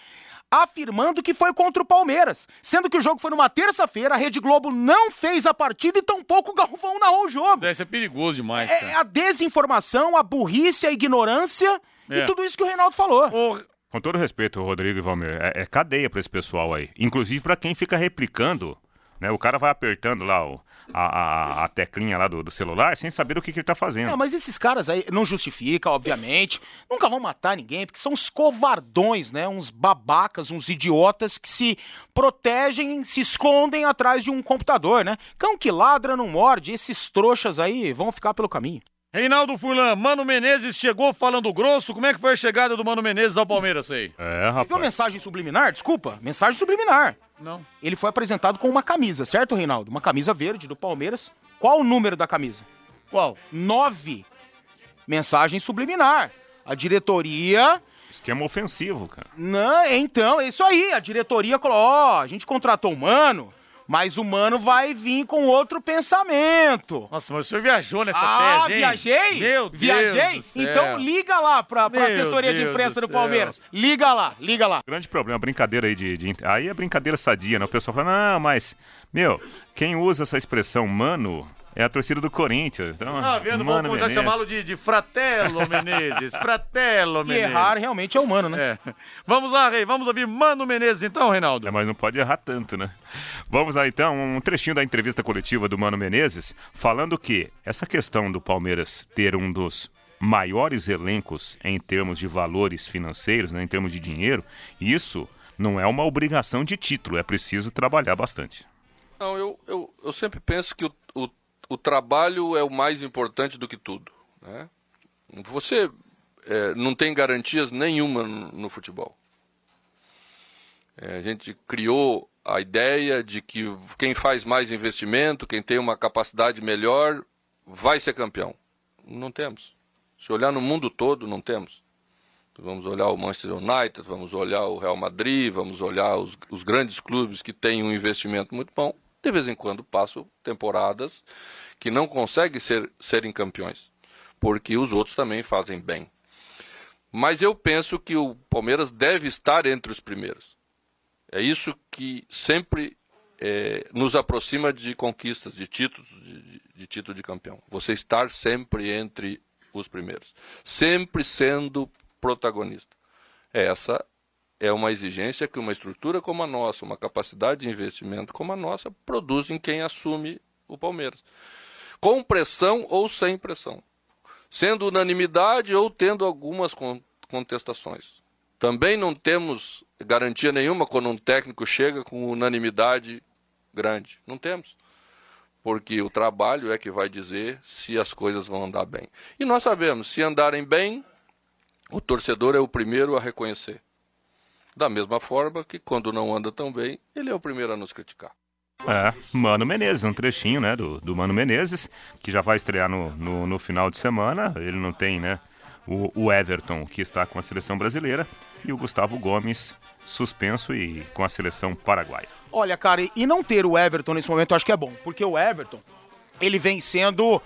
afirmando que foi contra o Palmeiras, sendo que o jogo foi numa terça-feira, a Rede Globo não fez a partida e tampouco o Galvão narrou o jogo. Deve ser perigoso demais, É cara. a desinformação, a burrice, a ignorância É. e tudo isso que o Reinaldo falou. Ô, Com todo respeito, Rodrigo e Valmir, é, é cadeia para esse pessoal aí. Inclusive para quem fica replicando. Né? O cara vai apertando lá o- a, a- a teclinha lá do, do celular sem saber o que, que ele tá fazendo. É, mas esses caras aí não justifica, obviamente. Nunca vão matar ninguém, porque são uns covardões, né? Uns babacas, uns idiotas que se protegem, se escondem atrás de um computador, né? Cão que ladra não morde. Esses trouxas aí vão ficar pelo caminho. Reinaldo Furlan, Mano Menezes chegou falando grosso. Como é que foi a chegada do Mano Menezes ao Palmeiras aí? É, Viu a rapaz. mensagem subliminar? Desculpa, mensagem subliminar. Não. Ele foi apresentado com uma camisa, certo, Reinaldo? Uma camisa verde do Palmeiras. Qual o número da camisa? Qual? Nove. Mensagem subliminar. A diretoria Esquema ofensivo, cara. Não, então, é isso aí. A diretoria falou: ó, a gente contratou o mano, mas o mano vai vir com outro pensamento. Nossa, mas o senhor viajou nessa ah, tese, hein? viajei? Meu Deus Viajei? do céu. Então liga lá pra, pra assessoria de Deus imprensa do do. Palmeiras. Liga lá, liga lá. Grande problema, brincadeira aí de, de- Aí é brincadeira sadia, né? O pessoal fala, não, mas, meu, quem usa essa expressão mano é a torcida do Corinthians. Então, Tá vendo? Vamos mano começar a Menezes. chamá-lo de, de Fratello Menezes. Fratello E Menezes. errar realmente é humano, né? É. Vamos lá, Rei. Vamos ouvir Mano Menezes então, Reinaldo. É, mas não pode errar tanto, né? Vamos lá então, um trechinho da entrevista coletiva do Mano Menezes, falando que essa questão do Palmeiras ter um dos maiores elencos em termos de valores financeiros, né, em termos de dinheiro, isso não é uma obrigação de título, é preciso trabalhar bastante. Não, eu, eu, eu sempre penso que o, o, trabalho é o mais importante do que tudo. Né? Você é, não tem garantias nenhuma no, no futebol. É, a gente criou a ideia de que quem faz mais investimento, quem tem uma capacidade melhor, vai ser campeão. Não temos. Se olhar no mundo todo, não temos. Vamos olhar o Manchester United, vamos olhar o Real Madrid, vamos olhar os, os grandes clubes que têm um investimento muito bom. De vez em quando passam temporadas que não conseguem ser, serem campeões, porque os outros também fazem bem. Mas eu penso que o Palmeiras deve estar entre os primeiros. É isso que sempre eh, nos aproxima de conquistas, de títulos, de, de- de título de campeão. Você estar sempre entre os primeiros, sempre sendo protagonista. Essa é uma exigência que uma estrutura como a nossa, uma capacidade de investimento como a nossa, produz em quem assume o Palmeiras. Com pressão ou sem pressão. Sendo unanimidade ou tendo algumas con- contestações. Também não temos garantia nenhuma quando um técnico chega com unanimidade grande. Não temos. Porque o trabalho é que vai dizer se as coisas vão andar bem. E nós sabemos, se andarem bem, o torcedor é o primeiro a reconhecer. Da mesma forma que quando não anda tão bem, ele é o primeiro a nos criticar. É, Mano Menezes, um trechinho, né, do, do Mano Menezes, que já vai estrear no, no, no final de semana. Ele não tem, né, o, o Everton, que está com a seleção brasileira, e o Gustavo Gomes, suspenso e com a seleção paraguaia. Olha, cara, e não ter o Everton nesse momento eu acho que é bom, porque o Everton, ele vem sendo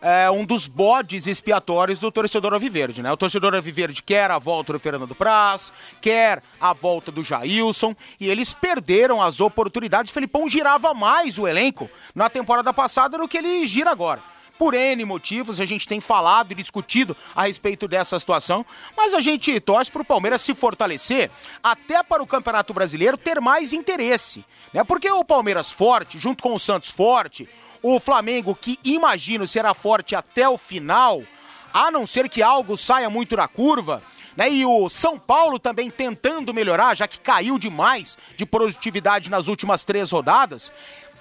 é, um dos bodes expiatórios do torcedor Alviverde, né? O torcedor Alviverde quer a volta do Fernando Praz, quer a volta do Jailson, e eles perderam as oportunidades. Felipão girava mais o elenco na temporada passada do que ele gira agora. por N motivos, a gente tem falado e discutido a respeito dessa situação, mas a gente torce para o Palmeiras se fortalecer, até para o Campeonato Brasileiro ter mais interesse, né? Porque o Palmeiras forte, junto com o Santos forte, o Flamengo, que imagino será forte até o final, a não ser que algo saia muito na curva, né? E o São Paulo também tentando melhorar, já que caiu demais de produtividade nas últimas três rodadas.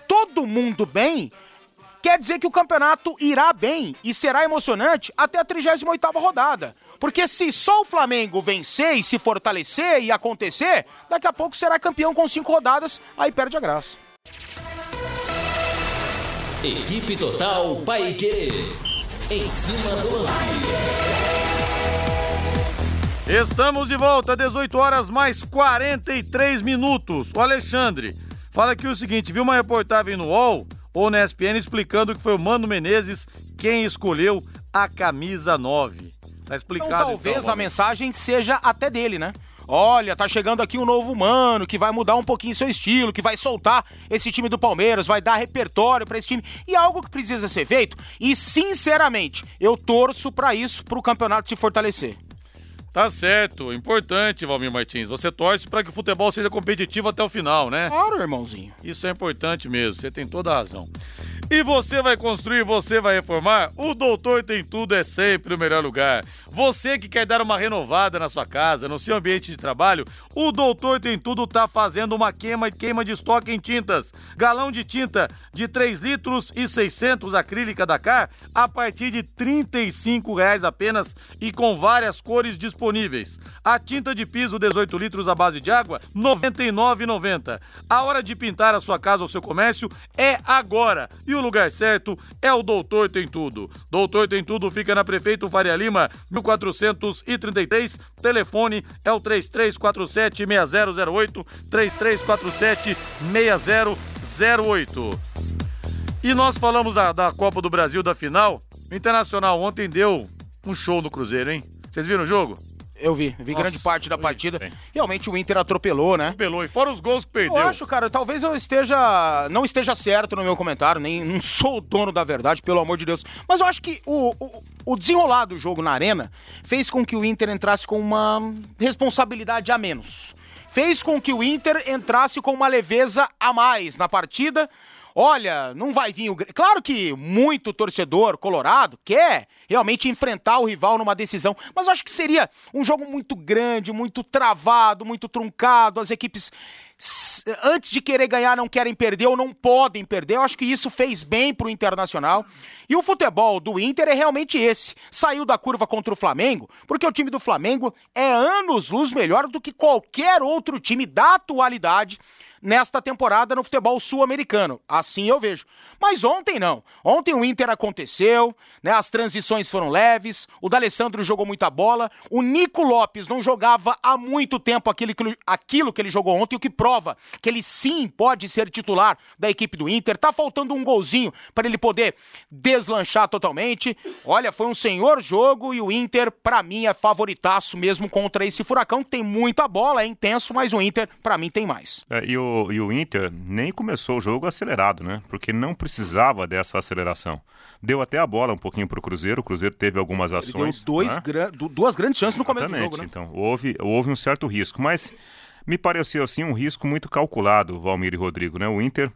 Todo mundo bem, quer dizer que o campeonato irá bem e será emocionante até a 38ª rodada. Porque se só o Flamengo vencer e se fortalecer e acontecer, daqui a pouco será campeão com cinco rodadas, aí perde a graça. Equipe Total Paique. Em cima do lance. Estamos de volta, 18 horas mais 43 minutos. O Alexandre fala aqui o seguinte: viu uma reportagem no UOL ou na ESPN explicando que foi o Mano Menezes quem escolheu a camisa 9. Tá explicado então, talvez então, a mensagem seja até dele, né? Olha, tá chegando aqui um novo mano que vai mudar um pouquinho seu estilo, que vai soltar esse time do Palmeiras, vai dar repertório para esse time e algo que precisa ser feito. E sinceramente, eu torço para isso, para o campeonato se fortalecer. Tá certo, importante, Valmir Martins. Você torce para que o futebol seja competitivo até o final, né? Claro, irmãozinho. Isso é importante mesmo, você tem toda a razão. E você vai construir, você vai reformar? O Doutor Tem Tudo é sempre o melhor lugar. Você que quer dar uma renovada na sua casa, no seu ambiente de trabalho, o Doutor Tem Tudo tá fazendo uma queima, queima de estoque em tintas. Galão de tinta de 3 litros e 600 acrílica da Car a partir de 35 reais apenas e com várias cores disponíveis. A tinta de piso 18 litros à base de água, R$ 99,90. A hora de pintar a sua casa ou seu comércio é agora. E o lugar certo é o Doutor Tem Tudo. Doutor Tem Tudo fica na Prefeito Faria Lima, 1433. Telefone é o 3347-6008, 3347-6008. E nós falamos da, da Copa do Brasil, da final. O Internacional ontem deu um show no Cruzeiro, hein? Vocês viram o jogo? Eu vi, vi Nossa, grande parte da partida. bem. Realmente o Inter atropelou, né? Atropelou, e fora os gols que perdeu. Eu acho, cara, talvez eu esteja. Não esteja certo no meu comentário, nem não sou o dono da verdade, pelo amor de Deus. Mas eu acho que o, o, o desenrolar do jogo na arena fez com que o Inter entrasse com uma responsabilidade a menos. Fez com que o Inter entrasse com uma leveza a mais na partida. Olha, não vai vir o. Claro que muito torcedor colorado quer realmente enfrentar o rival numa decisão, mas eu acho que seria um jogo muito grande, muito travado, muito truncado. As equipes, antes de querer ganhar, não querem perder ou não podem perder. Eu acho que isso fez bem pro Internacional. E o futebol do Inter é realmente esse. Saiu da curva contra o Flamengo, porque o time do Flamengo é anos-luz melhor do que qualquer outro time da atualidade nesta temporada no futebol sul-americano. Assim eu vejo. Mas ontem não. Ontem o Inter aconteceu, né? As transições foram leves, o D'Alessandro jogou muita bola, o Nico Lopes não jogava há muito tempo aquilo que, aquilo que ele jogou ontem, o que prova que ele sim pode ser titular da equipe do Inter. Tá faltando um golzinho para ele poder deslanchar totalmente. Olha, foi um senhor jogo e o Inter, pra mim, é favoritaço mesmo contra esse furacão, que tem muita bola, é intenso, mas o Inter, pra mim, tem mais. É, e, o, e o Inter nem começou o jogo acelerado, né? Porque não precisava dessa aceleração. Deu até a bola um pouquinho pro Cruzeiro, o Cruzeiro teve algumas Ele deu ações. dois né? duas grandes chances no começo do jogo, né? Então, houve, houve um certo risco, mas me pareceu assim um risco muito calculado, Valmir e Rodrigo, né? O Inter,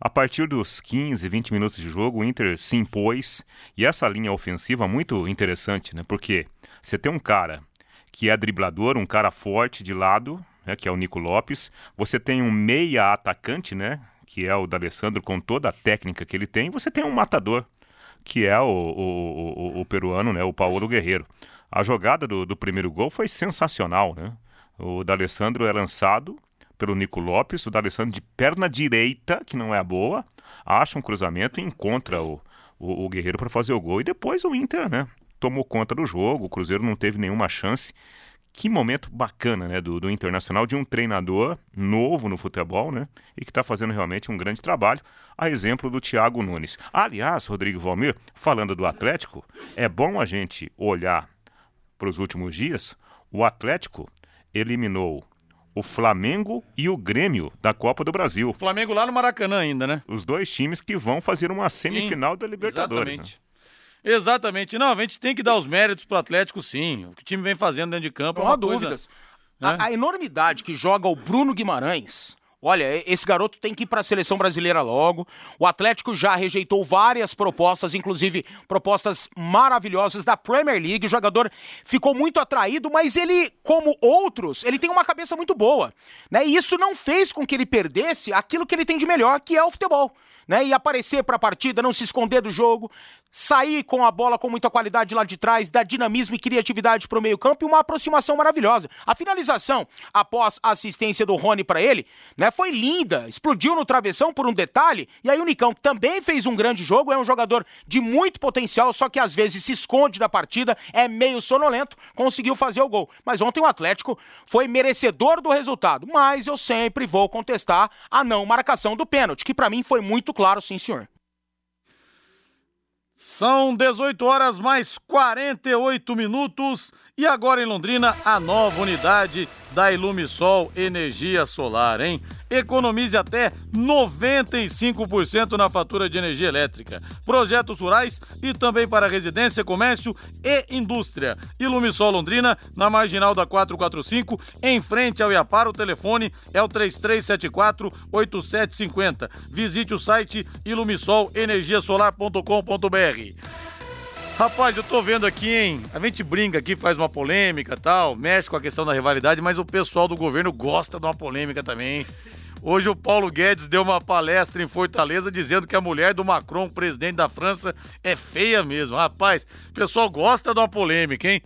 a partir dos 15, 20 minutos de jogo, o Inter se impôs e essa linha ofensiva muito interessante, né? Porque você tem um cara que é driblador, um cara forte de lado, né, que é o Nico Lopes. Você tem um meia atacante, né, que é o D'Alessandro com toda a técnica que ele tem. Você tem um matador, que é o, o, o, o peruano, né, o Paulo Guerreiro. A jogada do, do primeiro gol foi sensacional, né? O D'Alessandro é lançado pelo Nico Lopes, o D'Alessandro de perna direita, que não é a boa, acha um cruzamento e encontra o, o, o Guerreiro para fazer o gol. E depois o Inter, né? Tomou conta do jogo, o Cruzeiro não teve nenhuma chance. Que momento bacana, né, do, do Internacional, de um treinador novo no futebol, né, e que está fazendo realmente um grande trabalho, a exemplo do Thiago Nunes. Aliás, Rodrigo Valmir, falando do Atlético, é bom a gente olhar para os últimos dias. O Atlético eliminou o Flamengo e o Grêmio da Copa do Brasil. Flamengo lá no Maracanã ainda, né? Os dois times que vão fazer uma semifinal da Libertadores. né? Exatamente. Não, a gente tem que dar os méritos pro Atlético, sim. O que o time vem fazendo dentro de campo Não é uma há dúvidas. Coisa, né? A, a enormidade que joga o Bruno Guimarães. Olha, esse garoto tem que ir para a seleção brasileira logo. O Atlético já rejeitou várias propostas, inclusive propostas maravilhosas da Premier League. O jogador ficou muito atraído, mas ele, como outros, ele tem uma cabeça muito boa, né? E isso não fez com que ele perdesse aquilo que ele tem de melhor, que é o futebol né? E aparecer para a partida, não se esconder do jogo, sair com a bola com muita qualidade lá de trás, dar dinamismo e criatividade para o meio-campo e uma aproximação maravilhosa. A finalização após a assistência do Rony para ele, né, foi linda, explodiu no travessão por um detalhe. E aí o Nicão também fez um grande jogo, é um jogador de muito potencial, só que às vezes se esconde da partida, é meio sonolento, conseguiu fazer o gol. Mas ontem o Atlético foi merecedor do resultado, mas eu sempre vou contestar a não marcação do pênalti, que para mim foi muito claro, sim, senhor. São 18 horas mais 48 minutos e agora em Londrina a nova unidade da Ilumisol Energia Solar, hein? Economize até 95% na fatura de energia elétrica. Projetos rurais e também para residência, comércio e indústria. Ilumisol Londrina, na marginal da 445, em frente ao Iapar. O telefone é o 3374-8750. Visite o site ilumisolenergiasolar.com.br. Rapaz, eu tô vendo aqui, hein? A gente brinca aqui, faz uma polêmica tal, mexe com a questão da rivalidade, mas o pessoal do governo gosta de uma polêmica também. Hoje o Paulo Guedes deu uma palestra em Fortaleza dizendo que a mulher do Macron, presidente da França, é feia mesmo. Rapaz, o pessoal gosta de uma polêmica, hein?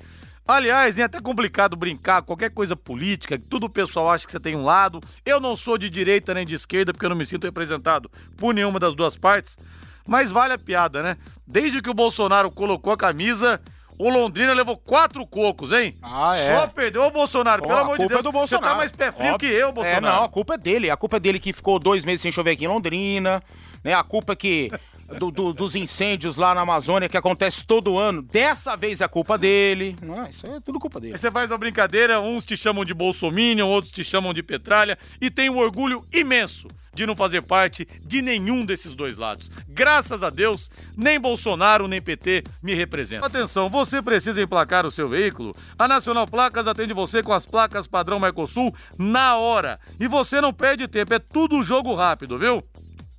Aliás, é até complicado brincar qualquer coisa política, tudo o pessoal acha que você tem um lado. Eu não sou de direita nem de esquerda porque eu não me sinto representado por nenhuma das duas partes. Mas vale a piada, né? Desde que o Bolsonaro colocou a camisa, o Londrina levou quatro cocos, hein? Ah, é. Só perdeu o Bolsonaro, Pô, pelo amor de culpa Deus. é do Bolsonaro. Você tá mais pé frio Óbvio. que eu, Bolsonaro. É, não, a culpa é dele. A culpa é dele que ficou dois meses sem chover aqui em Londrina. Né? A culpa é que. Do- do- dos incêndios lá na Amazônia que acontece todo ano. Dessa vez é culpa dele. Não, isso é tudo culpa dele. Aí você faz uma brincadeira, uns te chamam de bolsominion, outros te chamam de petralha, e tem um orgulho imenso de não fazer parte de nenhum desses dois lados. Graças a Deus, nem Bolsonaro nem PT me representam. Atenção, você precisa emplacar o seu veículo? A Nacional Placas atende você com as placas padrão Mercosul na hora. E você não perde tempo, é tudo jogo rápido, viu?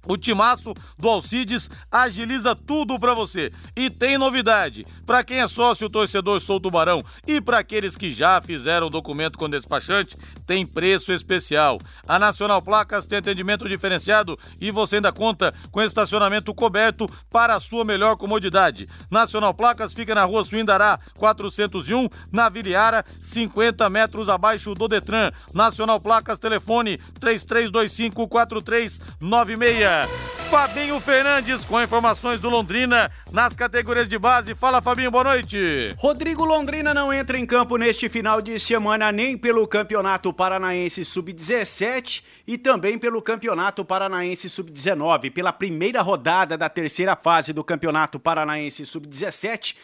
O timaço do Alcides agiliza tudo pra você. E tem novidade: Pra quem é sócio torcedor Sou Tubarão e pra aqueles que já fizeram documento com despachante, tem preço especial. A Nacional Placas tem atendimento diferenciado e você ainda conta com estacionamento coberto para a sua melhor comodidade. Nacional Placas fica na rua Suindará 401, na Viliara, 50 metros abaixo do Detran. Nacional Placas, telefone 33254396. Fabinho Fernandes com informações do Londrina nas categorias de base. Fala, Fabinho, boa noite. Rodrigo Londrina não entra em campo neste final de semana nem pelo Campeonato Paranaense Sub-17 e também pelo Campeonato Paranaense Sub-19. Pela primeira rodada da terceira fase do Campeonato Paranaense Sub-17,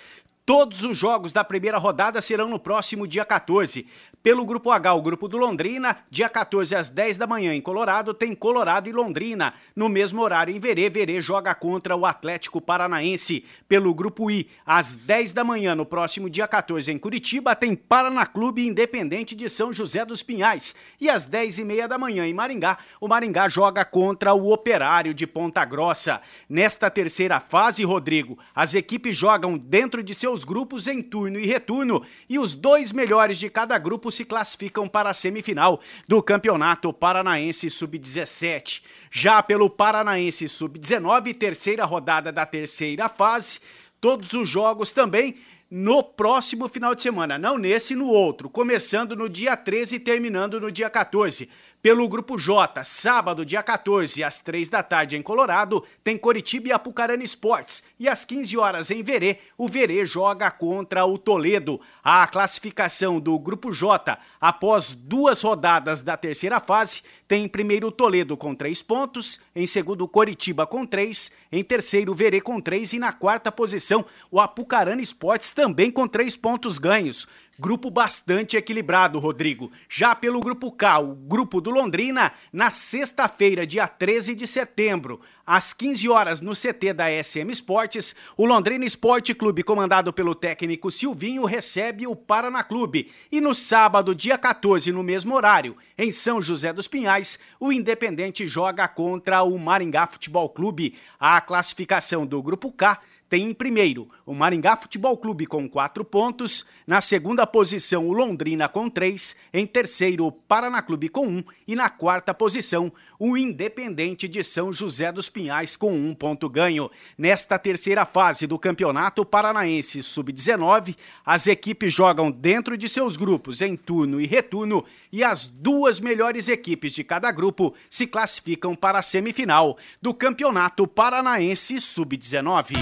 Todos os jogos da primeira rodada serão no próximo dia 14. Pelo Grupo H, o grupo do Londrina, dia 14 às 10 da manhã em Colorado, tem Colorado e Londrina. No mesmo horário em Verê, Verê joga contra o Atlético Paranaense. Pelo Grupo I, às 10 da manhã no próximo dia 14 em Curitiba, tem Paraná Clube Independente de São José dos Pinhais. E às 10 e meia da manhã em Maringá, o Maringá joga contra o Operário de Ponta Grossa. Nesta terceira fase, Rodrigo, as equipes jogam dentro de seus grupos em turno e retorno e os dois melhores de cada grupo se classificam para a semifinal do Campeonato Paranaense Sub-17. Já pelo Paranaense Sub-19, terceira rodada da terceira fase, todos os jogos também no próximo final de semana, não nesse no outro, começando no dia 13 e terminando no dia 14. Pelo Grupo J, sábado, dia 14, às 3 da tarde em Colorado, tem Coritiba e Apucarana Esportes. E às 15 horas em Verê, o Verê joga contra o Toledo. A classificação do Grupo J, após duas rodadas da terceira fase, tem em primeiro o Toledo com três pontos, em segundo Coritiba com três, em terceiro Verê com três e na quarta posição o Apucarana Esportes também com três pontos ganhos. Grupo bastante equilibrado, Rodrigo. Já pelo Grupo K, o grupo do Londrina, na sexta-feira, dia 13 de setembro, Às 15 horas, no CT da SM Esportes, o Londrina Esporte Clube, comandado pelo técnico Silvinho, recebe o Paraná Clube. E no sábado, dia 14, no mesmo horário, em São José dos Pinhais, o Independente joga contra o Maringá Futebol Clube. A classificação do Grupo K tem em primeiro o Maringá Futebol Clube com quatro pontos, na segunda posição o Londrina com três, em terceiro o Paraná Clube com um e na quarta posição o Independente de São José dos Pinhais com um ponto ganho. Nesta terceira fase do Campeonato Paranaense Sub-19, as equipes jogam dentro de seus grupos em turno e retorno e as duas melhores equipes de cada grupo se classificam para a semifinal do Campeonato Paranaense Sub-19.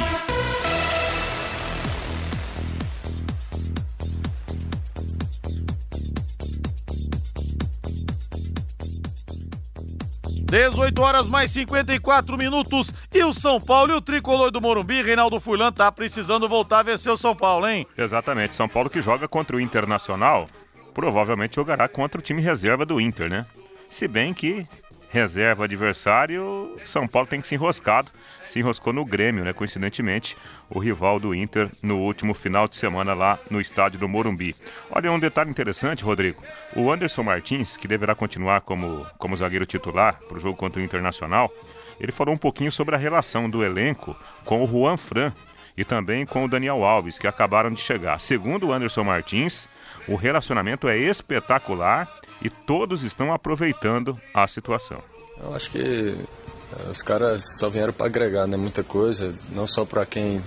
18 horas mais 54 minutos e o São Paulo e o tricolor do Morumbi, Reinaldo Furlan, tá precisando voltar a vencer o São Paulo, hein? Exatamente. São Paulo que joga contra o Internacional, provavelmente jogará contra o time reserva do Inter, né? Se bem que reserva adversário, São Paulo tem que se enroscado. Se enroscou no Grêmio, né? Coincidentemente, o rival do Inter no último final de semana lá no estádio do Morumbi. Olha um detalhe interessante, Rodrigo. O Anderson Martins, que deverá continuar como, como zagueiro titular para o jogo contra o Internacional, ele falou um pouquinho sobre a relação do elenco com o Juan Fran e também com o Daniel Alves, que acabaram de chegar. Segundo o Anderson Martins, o relacionamento é espetacular e todos estão aproveitando a situação. Eu acho que eh, os caras só vieram para agregar né, muita coisa, não só para quem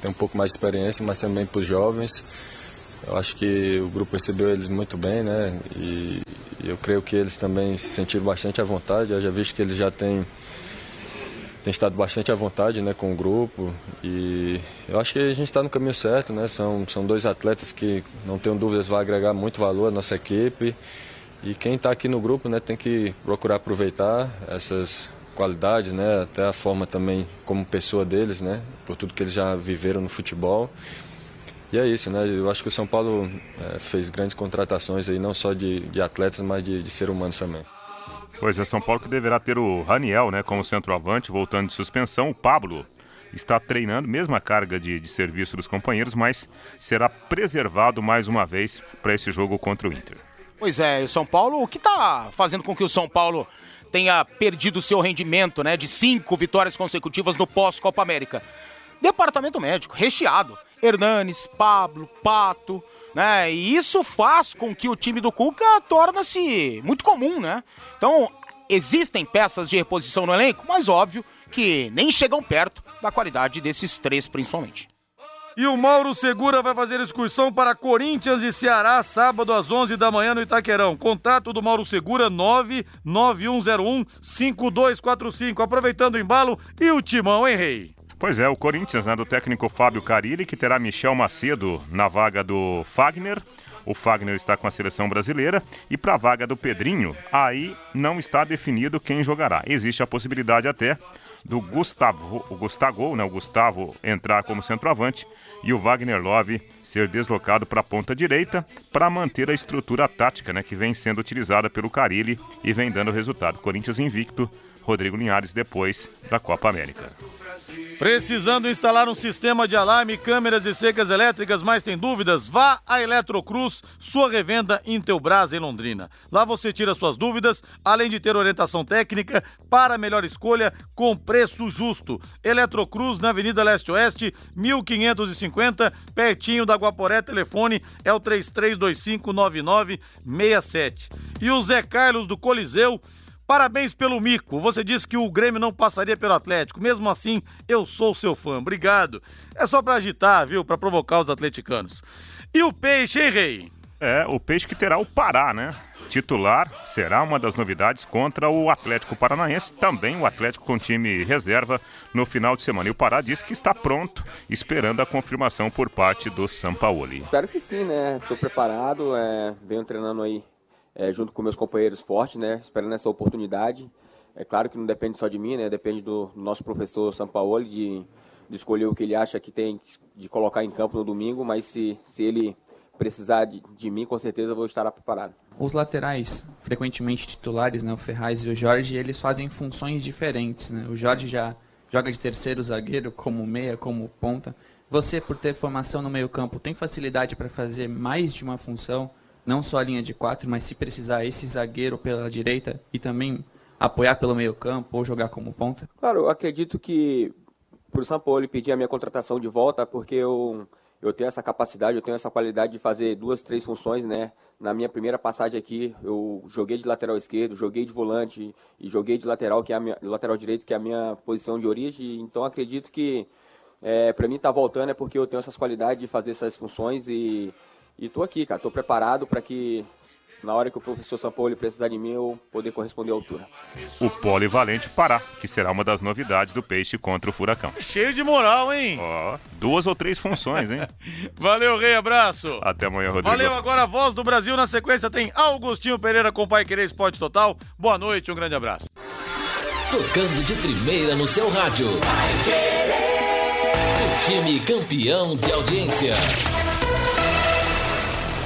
tem um pouco mais de experiência, mas também para os jovens. Eu acho que o grupo recebeu eles muito bem, né? E, eu creio que eles também se sentiram bastante à vontade. Eu já visto que eles já têm, têm estado bastante à vontade né, com o grupo. E eu acho que a gente está no caminho certo, né? São, são dois atletas que, não tenho dúvidas, vão agregar muito valor à nossa equipe. E quem está aqui no grupo né, tem que procurar aproveitar essas qualidades, né, até a forma também como pessoa deles, né, por tudo que eles já viveram no futebol. E é isso, né? Eu acho que o São Paulo é, fez grandes contratações aí, não só de, de atletas, mas de, de ser humanos também. Pois é, São Paulo que deverá ter o Raniel, né, como centroavante, voltando de suspensão. O Pablo está treinando, mesma carga de, de serviço dos companheiros, mas será preservado mais uma vez para esse jogo contra o Inter. Pois é, o São Paulo, o que está fazendo com que o São Paulo tenha perdido seu rendimento, né, de cinco vitórias consecutivas no pós-Copa América? Departamento médico, recheado. Hernanes, Pablo, Pato, né? E isso faz com que o time do Cuca torna-se muito comum, né? Então, existem peças de reposição no elenco, mas óbvio que nem chegam perto da qualidade desses três, principalmente. E o Mauro Segura vai fazer excursão para Corinthians e Ceará, sábado às 11 da manhã no Itaquerão. Contato do Mauro Segura, 991015245. Aproveitando o embalo e o timão, hein, Rei? Pois é, o Corinthians, né, do técnico Fábio Carilli, que terá Michel Macedo na vaga do Fagner. O Fagner está com a seleção brasileira e para a vaga do Pedrinho, aí não está definido quem jogará. Existe a possibilidade até do Gustavo, o Gustavo, né, o Gustavo entrar como centroavante e o Wagner Love ser deslocado para a ponta direita para manter a estrutura tática, né, que vem sendo utilizada pelo Carilli e vem dando resultado. Corinthians invicto, Rodrigo Linhares depois da Copa América. Precisando instalar um sistema de alarme, câmeras e secas elétricas, mas tem dúvidas? Vá a Eletrocruz, sua revenda Intelbras em Londrina. Lá você tira suas dúvidas, além de ter orientação técnica para melhor escolha com preço justo. Eletrocruz na Avenida Leste Oeste, 1550, pertinho da Guaporé. Telefone é o 33259967. E o Zé Carlos do Coliseu Parabéns pelo mico. Você disse que o Grêmio não passaria pelo Atlético. Mesmo assim, eu sou seu fã. Obrigado. É só para agitar, viu? Para provocar os atleticanos. E o Peixe, hein, Rei? É, o Peixe que terá o Pará, né? Titular será uma das novidades contra o Atlético Paranaense, também o Atlético com time reserva no final de semana. E o Pará disse que está pronto, esperando a confirmação por parte do Sampaoli. Espero que sim, né? Estou preparado, é... venho treinando aí é, junto com meus companheiros fortes, né, esperando essa oportunidade. É claro que não depende só de mim, né, depende do nosso professor Sampaoli de, de escolher o que ele acha que tem de colocar em campo no domingo, mas se, se ele precisar de, de mim, com certeza vou estar preparado. Os laterais, frequentemente titulares, né, o Ferraz e o Jorge, eles fazem funções diferentes. Né? O Jorge já joga de terceiro zagueiro, como meia, como ponta. Você, por ter formação no meio-campo, tem facilidade para fazer mais de uma função, não só a linha de quatro, mas se precisar esse zagueiro pela direita e também apoiar pelo meio-campo ou jogar como ponta? Claro, acredito que para o São Paulo pedir a minha contratação de volta, porque eu, eu tenho essa capacidade, eu tenho essa qualidade de fazer duas, três funções, né? Na minha primeira passagem aqui, eu joguei de lateral esquerdo, joguei de volante e joguei de lateral, que é a minha, lateral direito, que é a minha posição de origem. Então acredito que é, para mim tá voltando é porque eu tenho essas qualidades de fazer essas funções e estou aqui, cara. Estou preparado para que na hora que o professor Sampaoli precisar de mim, eu poder corresponder à altura. O polivalente Pará, que será uma das novidades do Peixe contra o Furacão. Cheio de moral, hein? Ó, duas ou três funções, hein? Valeu, Rei, abraço. Até amanhã, Rodrigo. Valeu, agora a voz do Brasil. Na sequência tem Augustinho Pereira com Pai Querer Esporte Total. Boa noite, um grande abraço. Tocando de primeira no seu rádio. O time campeão de audiência.